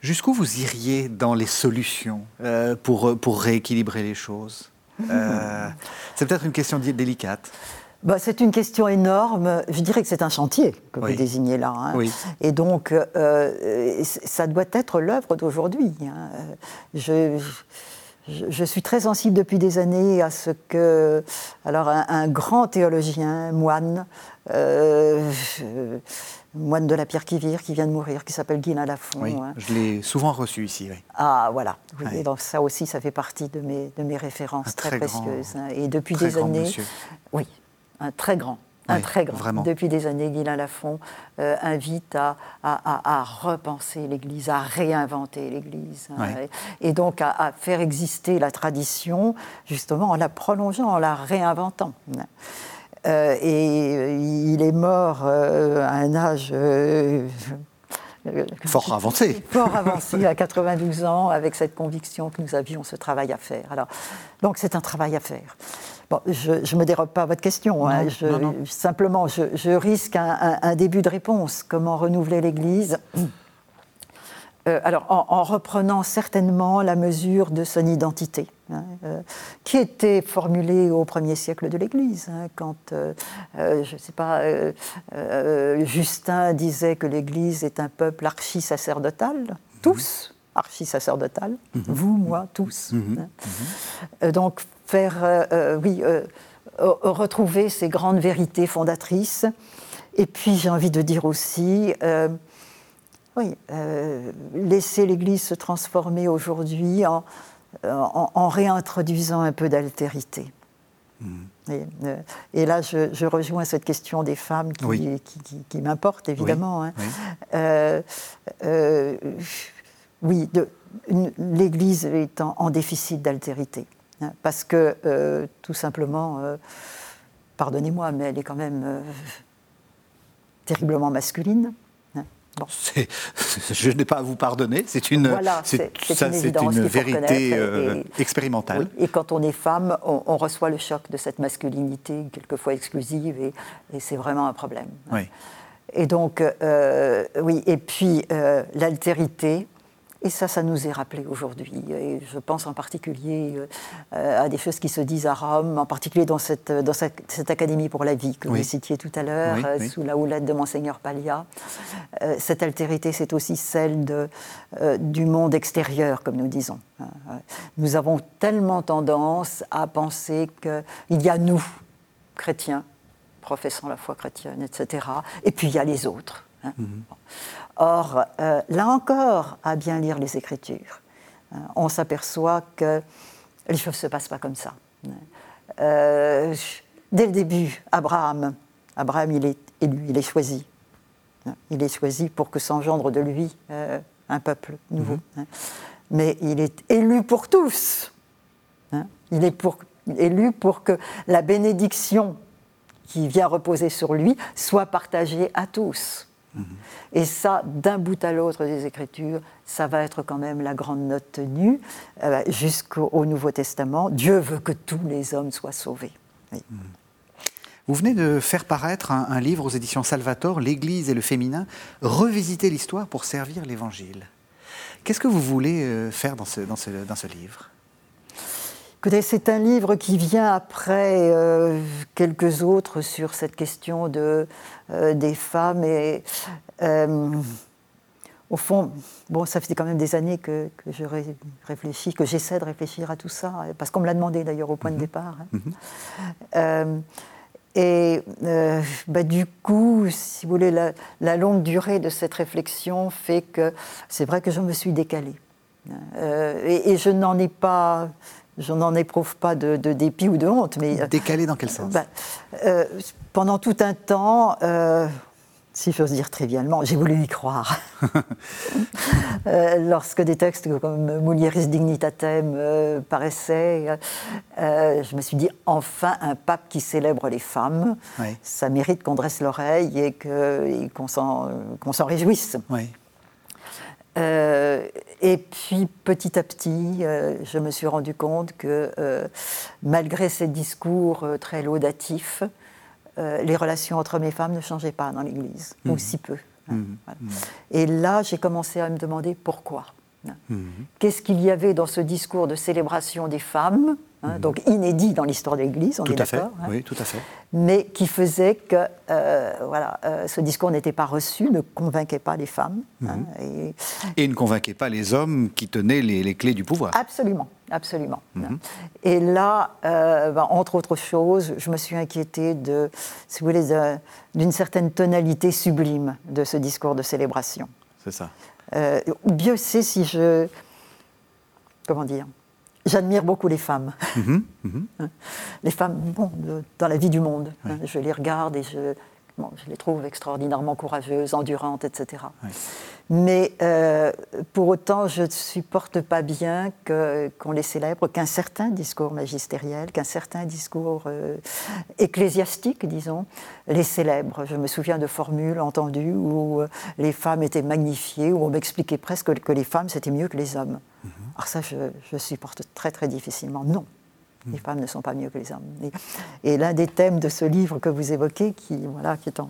Jusqu'où vous iriez dans les solutions euh, pour, pour rééquilibrer les choses euh, C'est peut-être une question délicate. Bah, c'est une question énorme. Je dirais que c'est un chantier que vous désignez là. Hein. Et donc, euh, ça doit être l'œuvre d'aujourd'hui. Hein. Je, je, suis très sensible depuis des années à ce que, alors, un, grand théologien, moine, moine de la Pierre qui vire, qui vient de mourir, qui s'appelle Guy Lafont. Oui, hein. Je l'ai souvent reçu ici. Oui. Ah, voilà. Et donc ça aussi, ça fait partie de mes, de mes références très, précieuses. Hein. Et depuis des années. Oui, un très grand. Un très grand. Vraiment. Depuis des années, Guy Lafont euh, invite à, à, à, repenser l'Église, à réinventer l'Église. Hein. et donc à, faire exister la tradition, justement, en la prolongeant, en la réinventant. Euh, et euh, il est mort euh, à un âge fort avancé. Fort avancé, à 92 ans, avec cette conviction que nous avions ce travail à faire. Alors, donc c'est un travail à faire. Bon, je ne me dérobe pas à votre question. Hein. Simplement, je, risque un, début de réponse. Comment renouveler l'Église? Euh, alors, en, reprenant certainement la mesure de son identité, hein, euh, qui était formulée au premier siècle de l'Église, hein, quand, euh, je ne sais pas, Justin disait que l'Église est un peuple archi-sacerdotal, tous archi-sacerdotal, mhm. vous, moi, tous. Mhm. Donc, faire, oui, retrouver ces grandes vérités fondatrices. Et puis, j'ai envie de dire aussi, oui, euh, laisser l'Église se transformer aujourd'hui en, en, réintroduisant un peu d'altérité. Euh, et, là, je, rejoins cette question des femmes qui, oui. qui, m'importe évidemment. Oui, hein. euh, l'Église est en, déficit d'altérité. Hein, parce que, tout simplement, pardonnez-moi, mais elle est quand même terriblement masculine. Je n'ai pas à vous pardonner, c'est une, c'est, une, vérité euh, expérimentale. et quand on est femme, on, reçoit le choc de cette masculinité, quelquefois exclusive, et, c'est vraiment un problème. Oui. Et donc, euh, oui, et puis euh, l'altérité, et ça, ça nous est rappelé aujourd'hui. Et je pense en particulier euh, à des choses qui se disent à Rome, en particulier dans cette, dans cette, Académie pour la vie que vous citiez tout à l'heure, euh, sous la houlette de Monseigneur Paglia. Euh, cette altérité, c'est aussi celle de, du monde extérieur, comme nous disons. Nous avons tellement tendance à penser qu'il y a nous, chrétiens, professant la foi chrétienne, etc., et puis il y a les autres. Hein. Or, euh, là encore, à bien lire les Écritures, euh, on s'aperçoit que les choses ne se passent pas comme ça. Euh, dès le début, Abraham, Abraham, il est élu, il est choisi. Il est choisi pour que s'engendre de lui un peuple nouveau. Mhm. Hein. Mais il est élu pour tous. Hein. Il est élu pour que la bénédiction qui vient reposer sur lui soit partagée à tous. Mhm. Et ça, d'un bout à l'autre des Écritures, ça va être quand même la grande note tenue euh, jusqu'au Nouveau Testament. Dieu veut que tous les hommes soient sauvés. Mhm. Vous venez de faire paraître un, livre aux éditions Salvator, L'Église et le féminin, revisiter l'histoire pour servir l'Évangile. Qu'est-ce que vous voulez euh, faire dans ce, dans ce, dans ce livre? C'est un livre qui vient après euh, quelques autres sur cette question de, euh, des femmes. Et euh, au fond, bon, ça fait quand même des années que, je réfléchis, que j'essaie de réfléchir à tout ça, parce qu'on me l'a demandé d'ailleurs au point de mhm. départ. Hein. Mhm. et bah, du coup, si vous voulez, la, longue durée de cette réflexion fait que c'est vrai que je me suis décalée. et, je n'en ai pas je n'en éprouve pas de, dépit ou de honte. Mais, euh, Décalé dans quel sens? bah, euh, Pendant tout un temps, euh, si j'ose dire trivialement, j'ai voulu y croire. Euh, lorsque des textes comme Mulieris Dignitatem paraissaient, je me suis dit, enfin un pape qui célèbre les femmes, ça mérite qu'on dresse l'oreille et qu'on s'en réjouisse. Et puis petit à petit, je me suis rendu compte que malgré ces discours très laudatifs, euh, les relations entre et femmes ne changeaient pas dans l'Église, ou mhm. si peu. Hein, mhm. Mhm. Et là, j'ai commencé à me demander pourquoi. Qu'est-ce qu'il y avait dans ce discours de célébration des femmes Hein, donc inédit dans l'histoire de l'Église, on tout est d'accord hein. Oui, tout à fait. Mais qui faisait que euh, voilà, euh, ce discours n'était pas reçu, ne convainquait pas les femmes. Hein, mhm. et... ne convainquait pas les hommes qui tenaient les, clés du pouvoir. Absolument, absolument. Mhm. Et là, euh, ben, entre autres choses, je me suis inquiétée de, si vous voulez, d'une certaine tonalité sublime de ce discours de célébration. C'est ça. Dieu sait si je... Comment dire J'admire beaucoup les femmes. Mhm, mhm. Les femmes dans la vie du monde. Je les regarde et je, je les trouve extraordinairement courageuses, endurantes, etc. Mais euh, pour autant, je ne supporte pas bien qu'on les célèbre, qu'un certain discours magistériel, qu'un certain discours euh, ecclésiastique, disons, les célèbre. Je me souviens de formules entendues où euh, les femmes étaient magnifiées, où on m'expliquait presque que les femmes, c'était mieux que les hommes. Mhm. Alors ça, je, je supporte très très difficilement. Non, les femmes ne sont pas mieux que les hommes. Et, l'un des thèmes de ce livre que vous évoquez, qui, voilà, qui, est, en,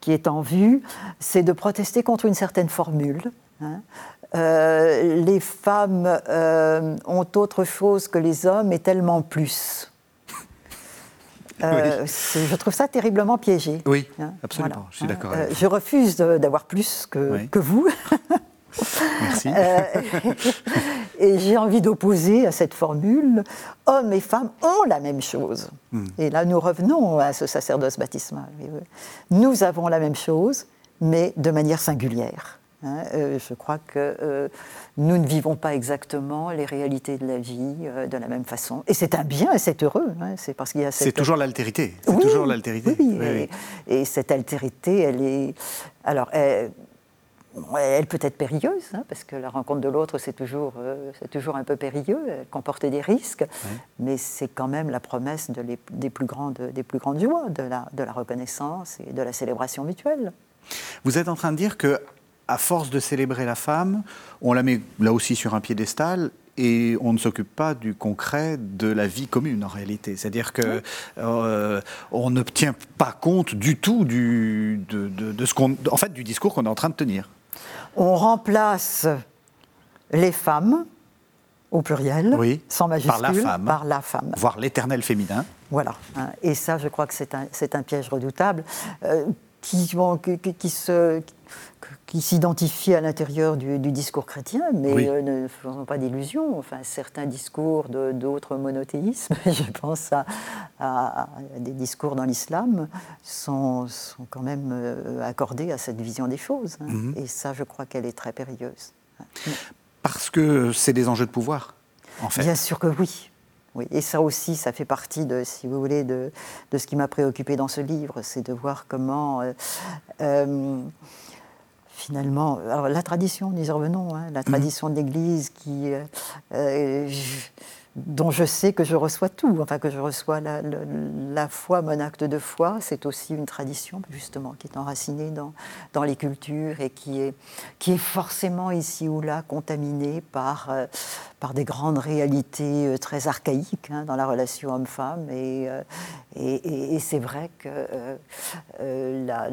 qui est en vue, c'est de protester contre une certaine formule. Hein. Euh, les femmes euh, ont autre chose que les hommes et tellement plus. Euh, je trouve ça terriblement piégé. Oui, hein. absolument, je suis d'accord. je refuse d'avoir plus que, que vous. Merci. Et j'ai envie d'opposer à cette formule hommes et femmes ont la même chose. Hmm. Et là, nous revenons à ce sacerdoce baptismal. Nous avons la même chose, mais de manière singulière. Hein. Euh, je crois que euh, nous ne vivons pas exactement les réalités de la vie euh, de la même façon. Et c'est un bien et c'est heureux. Hein. c'est parce qu'il y a C'est toujours l'altérité. C'est toujours l'altérité. Oui, oui, et, cette altérité, elle est. Alors, elle, elle peut être périlleuse, hein, parce que la rencontre de l'autre, c'est toujours, euh, toujours un peu périlleux, elle comporte des risques, mais c'est quand même la promesse de des, plus grandes, des plus grandes joies, de la, de la reconnaissance et de la célébration mutuelle. Vous êtes en train de dire que, à force de célébrer la femme, on la met là aussi sur un piédestal et on ne s'occupe pas du concret de la vie commune en réalité. C'est-à-dire que euh, on ne tient pas compte du tout du, de, de, ce qu'on, en fait, du discours qu'on est en train de tenir on remplace les femmes, au pluriel, sans majuscule, par la femme, par la femme. voire l'éternel féminin. Voilà. Et ça, je crois que c'est un, piège redoutable euh, qui, qui, se, qui s'identifie à l'intérieur du, discours chrétien, mais euh, ne faisons pas d'illusions. Enfin, certains discours d'autres monothéismes, je pense à, des discours dans l'islam, sont, sont, quand même euh, accordés à cette vision des choses. Hein. Mhm. Et ça, je crois qu'elle est très périlleuse. Parce que c'est des enjeux de pouvoir, en fait. Bien sûr que oui. Oui, et ça aussi, ça fait partie de, si vous voulez, de, de ce qui m'a préoccupé dans ce livre, c'est de voir comment euh, finalement, alors la tradition, nous y revenons, hein, la mhm. tradition de l'Église qui, euh, euh, dont je sais que je reçois tout, enfin que je reçois la, la, foi, mon acte de foi, c'est aussi une tradition justement qui est enracinée dans, dans les cultures et qui est, qui est forcément ici ou là contaminée par, euh, par des grandes réalités très archaïques hein, dans la relation homme-femme. Et, euh, et, et, c'est vrai que la,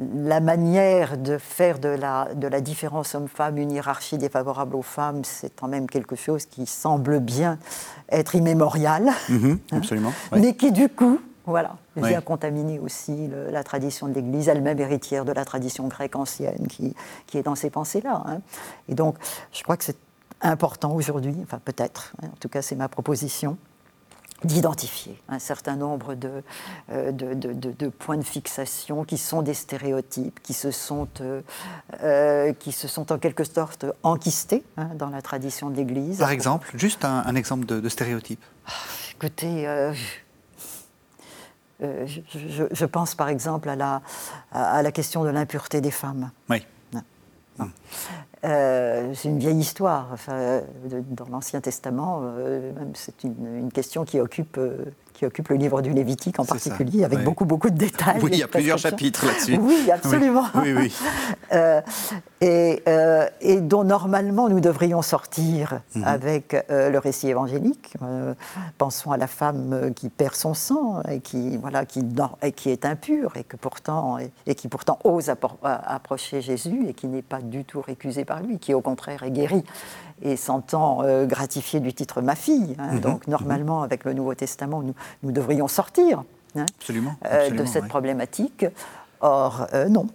la manière de faire de la, de la différence homme-femme une hiérarchie défavorable aux femmes, c'est quand même quelque chose qui semble bien être immémorial. Mhm, hein, absolument. Mais qui, du coup, voilà, vient contaminer aussi la tradition de l'Église, elle-même héritière de la tradition grecque ancienne qui, qui est dans ces pensées-là. Hein. Et donc, je crois que c'est important aujourd'hui, enfin peut-être, hein, en tout cas c'est ma proposition, d'identifier un certain nombre euh, de, de, de, points de fixation qui sont des stéréotypes, qui se sont, euh, euh, qui se sont en quelque sorte enquistés hein, dans la tradition de l'Église. Par exemple, juste un, exemple de, stéréotype. Ah, écoutez, je, pense par exemple à la, à la question de l'impureté des femmes. Oui. Euh, c'est une vieille histoire. Enfin, dans l'Ancien Testament, euh, c'est une, question qui occupe, euh, qui occupe le livre du Lévitique en particulier, avec beaucoup, beaucoup de détails. Oui, il y a plusieurs chapitres là-dessus. Oui, absolument. Oui, oui. et, et, dont normalement nous devrions sortir mhm. avec le récit évangélique. pensons à la femme qui perd son sang et qui, voilà, qui, et qui est impure et, que pourtant, et, qui pourtant ose approcher Jésus et qui n'est pas du tout récusée par lui, qui au contraire est guéri et s'entend euh, gratifié du titre ma fille. Hein. Mhm. Donc normalement, avec le Nouveau Testament, nous, nous devrions sortir hein, absolument, euh, de cette problématique. Or, euh, non.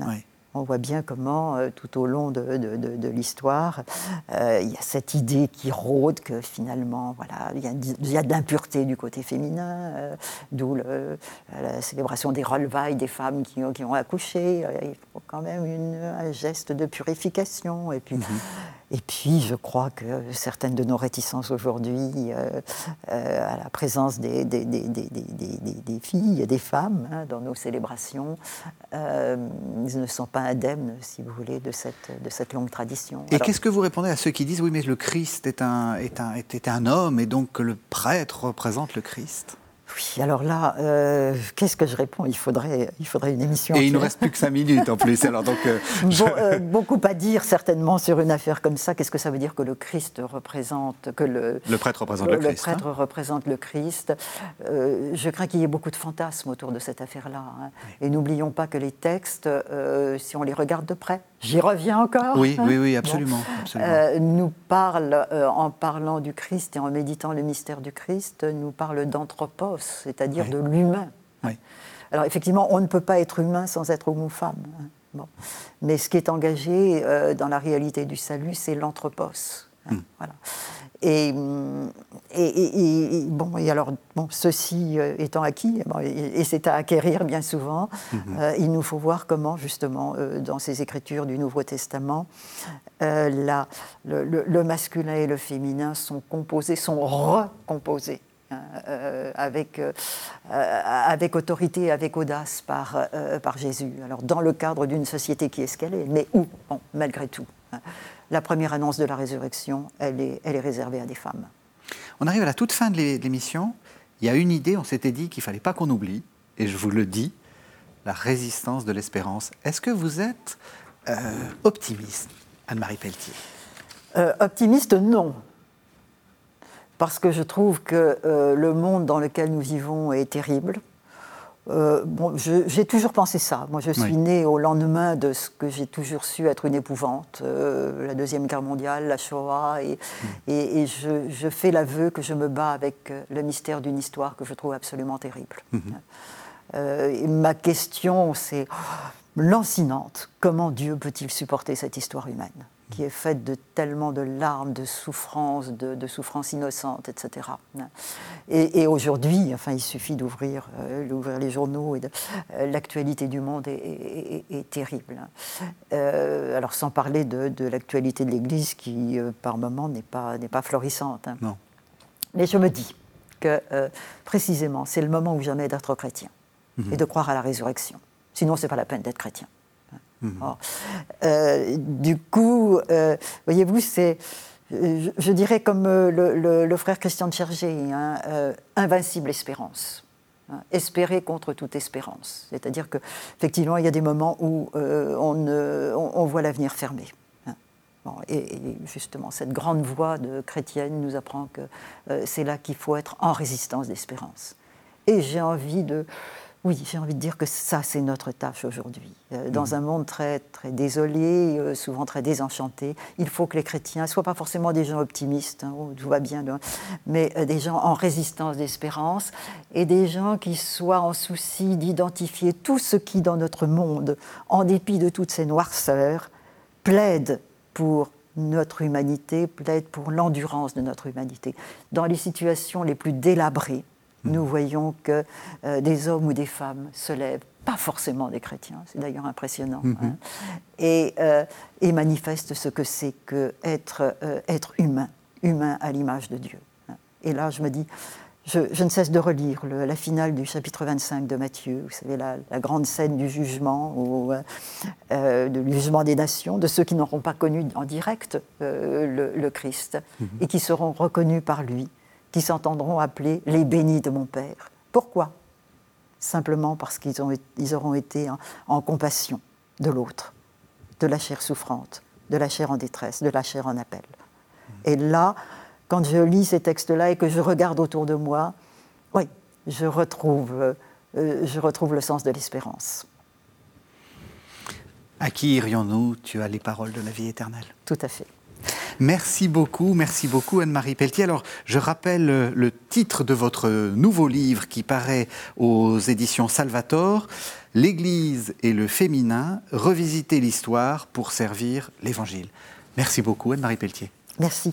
Oui on voit bien comment, euh, tout au long de, l'histoire, il y a cette idée qui rôde que finalement, voilà, il y a, de l'impureté du côté féminin, d'où la célébration des relevailles des femmes qui, qui ont accouché. Il faut quand même un geste de purification. Et puis, mhm. Et puis, je crois que certaines de nos réticences aujourd'hui euh, euh, à la présence des, des, des, des filles et des femmes hein, dans nos célébrations euh, ne sont pas indemnes, si vous voulez, de cette, de cette longue tradition. Et qu'est-ce que vous répondez à ceux qui disent oui, mais le Christ est un, est un, était un homme et donc que le prêtre représente le Christ? Oui, alors là, euh, qu'est-ce que je réponds? Il faudrait, il faudrait une émission. Et il ne reste plus que cinq minutes en plus. Alors donc, euh, euh, beaucoup à dire certainement sur une affaire comme ça. Qu'est-ce que ça veut dire que le Christ représente, que le, le prêtre représente le, Christ Le prêtre hein. représente le Christ? je crains qu'il y ait beaucoup de fantasmes autour de cette affaire-là. Hein. Et n'oublions pas que les textes, si on les regarde de près, j'y reviens encore. Oui, oui, oui, absolument. nous parlent, en parlant du Christ et en méditant le mystère du Christ, nous parlent d'anthropos c'est-à-dire de l'humain. Alors effectivement, on ne peut pas être humain sans être homme ou femme. Hein. Bon. Mais ce qui est engagé euh, dans la réalité du salut, c'est l'anthropos. Hein. Hmm. Voilà. Et, et, bon, et alors, bon, ceci euh, étant acquis, et, c'est à acquérir bien souvent, hmm. euh, il nous faut voir comment, justement, dans ces écritures du Nouveau Testament, la, le, le, masculin et le féminin sont composés, sont recomposés euh, avec, euh, avec autorité avec audace par, euh, par Jésus. Alors, dans le cadre d'une société qui est ce qu'elle est, mais où, malgré tout, hein, la première annonce de la résurrection, elle est, elle est réservée à des femmes. On arrive à la toute fin de l'émission. Il y a une idée, on s'était dit qu'il ne fallait pas qu'on oublie, et je vous le dis, la résistance de l'espérance. Est-ce que vous êtes optimiste, Anne-Marie Pelletier? Optimiste, non parce que je trouve que euh, le monde dans lequel nous vivons est terrible. Euh, bon, j'ai toujours pensé ça. Moi, je suis née au lendemain de ce que j'ai toujours su être une épouvante, euh, la Deuxième Guerre mondiale, la Shoah, et, mm. et, je, fais l'aveu que je me bats avec le mystère d'une histoire que je trouve absolument terrible. Mm-hmm. ma question, c'est lancinante. Comment Dieu peut-il supporter cette histoire humaine? Qui est faite de tellement de larmes, de souffrances, de, souffrances innocentes, etc. Et, aujourd'hui, enfin, il suffit d'ouvrir euh, les journaux et euh, l'actualité du monde est, terrible. Euh, alors, sans parler de, l'actualité de l'Église qui, par moments, n'est pas, pas florissante. Hein. Non. Mais je me dis que, précisément, c'est le moment où jamais d'être chrétien mhm. et de croire à la résurrection. Sinon, ce n'est pas la peine d'être chrétien. Mhm. Euh, du coup, euh, voyez-vous, c'est, je, dirais comme euh, le, frère Christian de Chergé, hein, invincible espérance. Hein, espérer contre toute espérance. C'est-à-dire qu'effectivement, il y a des moments où on, voit l'avenir fermé. Hein. et, justement, cette grande voix de chrétienne nous apprend que c'est là qu'il faut être en résistance d'espérance. Et j'ai envie de, oui, j'ai envie de dire que ça, c'est notre tâche aujourd'hui. Euh, dans mhm. un monde très, très désolé, euh, souvent très désenchanté, il faut que les chrétiens ne soient pas forcément des gens optimistes, hein, oh, tout va bien, mais euh, des gens en résistance d'espérance et des gens qui soient en souci d'identifier tout ce qui, dans notre monde, en dépit de toutes ces noirceurs, plaide pour notre humanité, plaide pour l'endurance de notre humanité. Dans les situations les plus délabrées, nous voyons que euh, des hommes ou des femmes se lèvent, pas forcément des chrétiens, c'est d'ailleurs impressionnant, mhm. hein, euh, et, manifestent ce que c'est que être, euh, être humain, humain à l'image de Dieu. Hein. Et là, je me dis, je, ne cesse de relire la finale du chapitre 25 de Matthieu, vous savez, la, grande scène du jugement, ou, du jugement des nations, de ceux qui n'auront pas connu en direct le, Christ et qui seront reconnus par lui, qui s'entendront appeler les bénis de mon Père. Pourquoi? Simplement parce qu'ils ils auront été en compassion de l'autre, de la chair souffrante, de la chair en détresse, de la chair en appel. Et là, quand je lis ces textes-là et que je regarde autour de moi, oui, je retrouve, euh, je retrouve le sens de l'espérance. À qui irions-nous? Tu as les paroles de la vie éternelle. Tout à fait. Merci beaucoup, merci beaucoup Anne-Marie Pelletier. Alors, je rappelle euh, le titre de votre nouveau livre qui paraît aux éditions Salvator, L'Église et le féminin, revisiter l'histoire pour servir l'Évangile. Merci beaucoup Anne-Marie Pelletier. Merci.